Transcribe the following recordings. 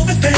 over there.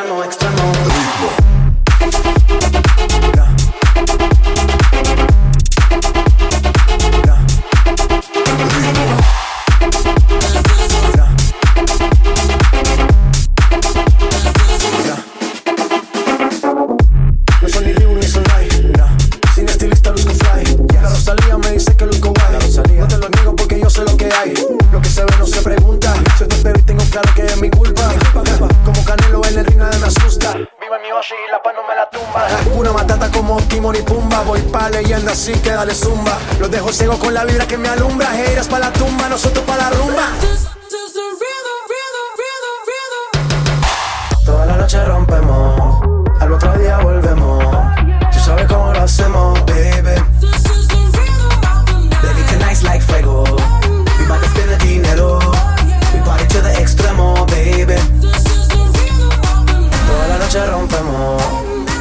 extremo extremo. Ritmo. así que dale zumba. Los dejo ciego con la vibra que me alumbra. Heiras para la tumba, nosotros para la rumba. Toda la noche rompemos, al otro día volvemos. Tú sabes cómo lo hacemos, baby. Baby, tonight's like fuego. We bout to spend the dinero. We party to the extremo, baby. Toda la noche rompemos,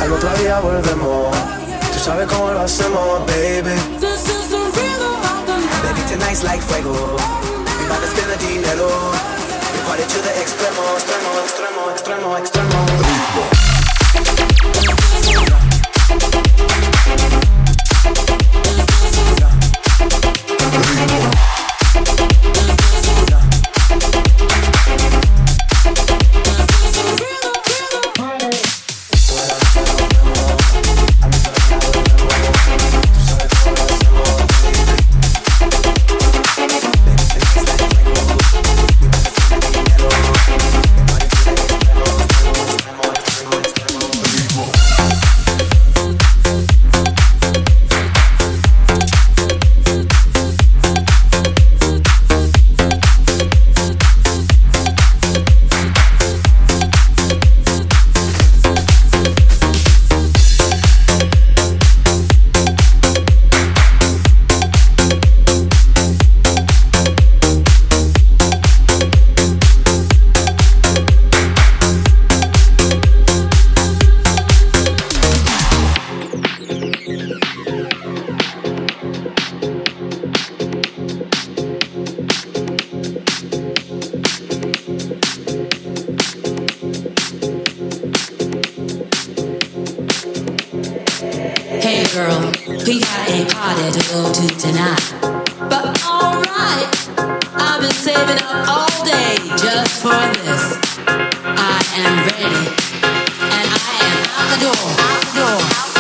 al otro día volvemos. Tú sabes cómo lo hacemos, baby. This is the rhythm of the night. Baby, tonight's like fuego. We bout to spend the dinero. We party to the extremo, extremo, extremo, extremo, extremo. ready, and I am out the door, out the door, out the door.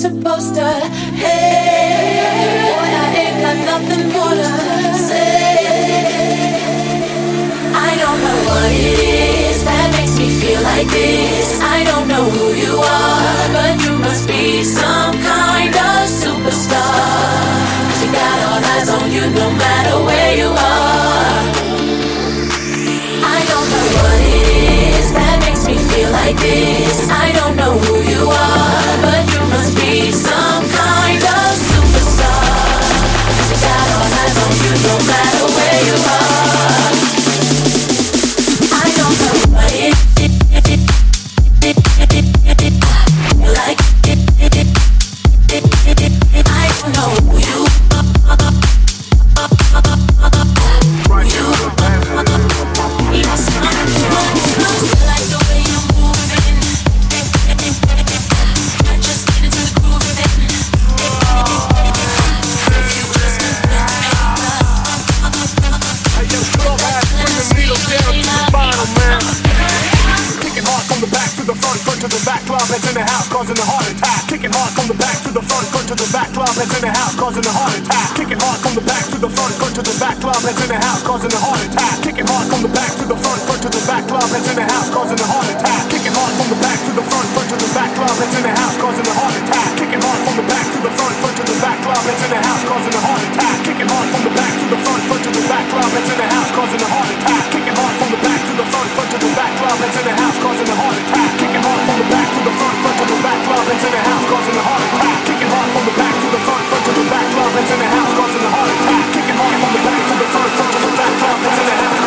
Supposed club heads in the house, causing a heart attack. Kicking hard from the back to the front, front to the back, club heads in the house, causing a heart attack. Kicking hard from the back to the front, front to the back, club heads in the house, causing a heart attack. Kicking hard from the back to the front, front to the back, club heads in the house, causing a heart attack. Kicking hard from the back to the front, front to the back, club heads in the house, causing a heart attack. Kicking hard from the back to the front, front to the back, club heads in the house, causing a heart attack. Kicking hard from the back to the front, front to the back, club heads in the house, causing a heart attack. Kicking hard from the back to the front, front to the back, club heads in the house, causing a heart attack. Kicking hard from the back heads in the house, causing a heart attack. Kicking hard from the back to the front, front to the back, heads in the house,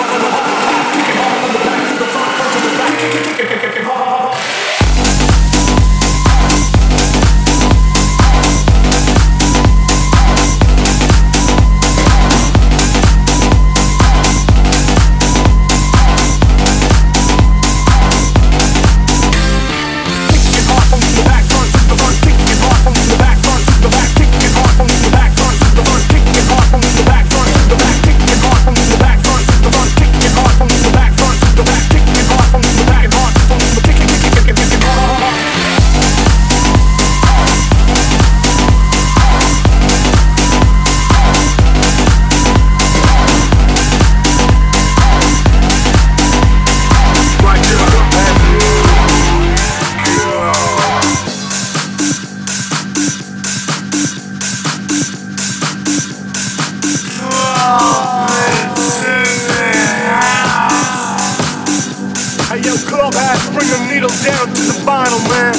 down to the vinyl, man.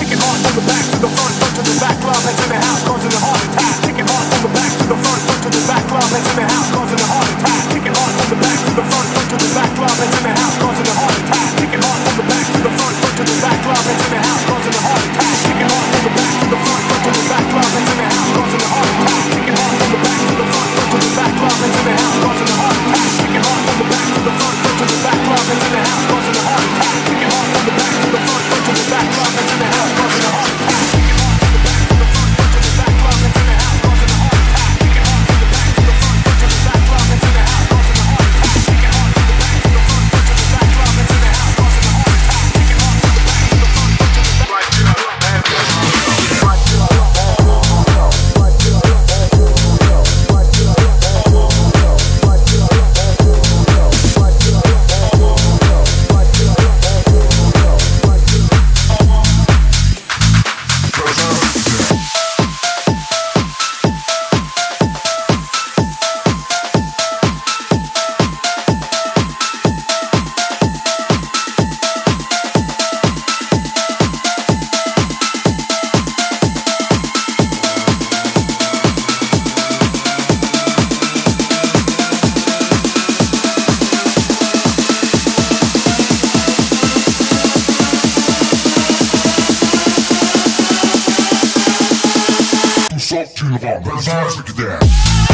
Kicking hard from the back to the front, front to the back, club heads in the house, causing a heart attack. Kicking hard from the back to the front, front to the back, club heads in the house, causing a heart attack. Kicking hard from the back to the front, front to the back, club heads in the house, causing a heart attack. Kicking hard from the back to the front, front to the back, club heads in the house, fuck up, bitch. Ass, look at that.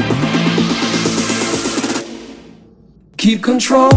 Keep control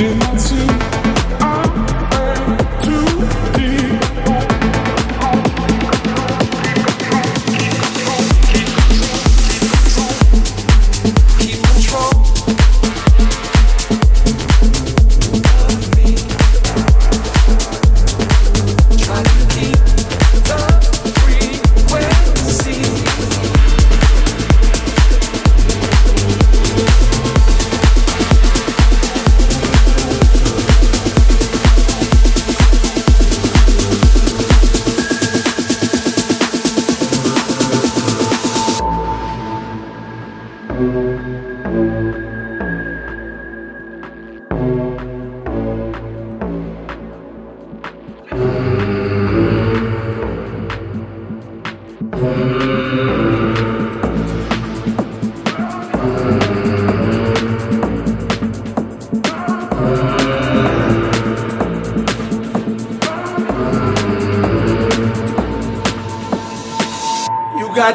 Did not see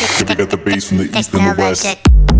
We got the bass from the east and the west.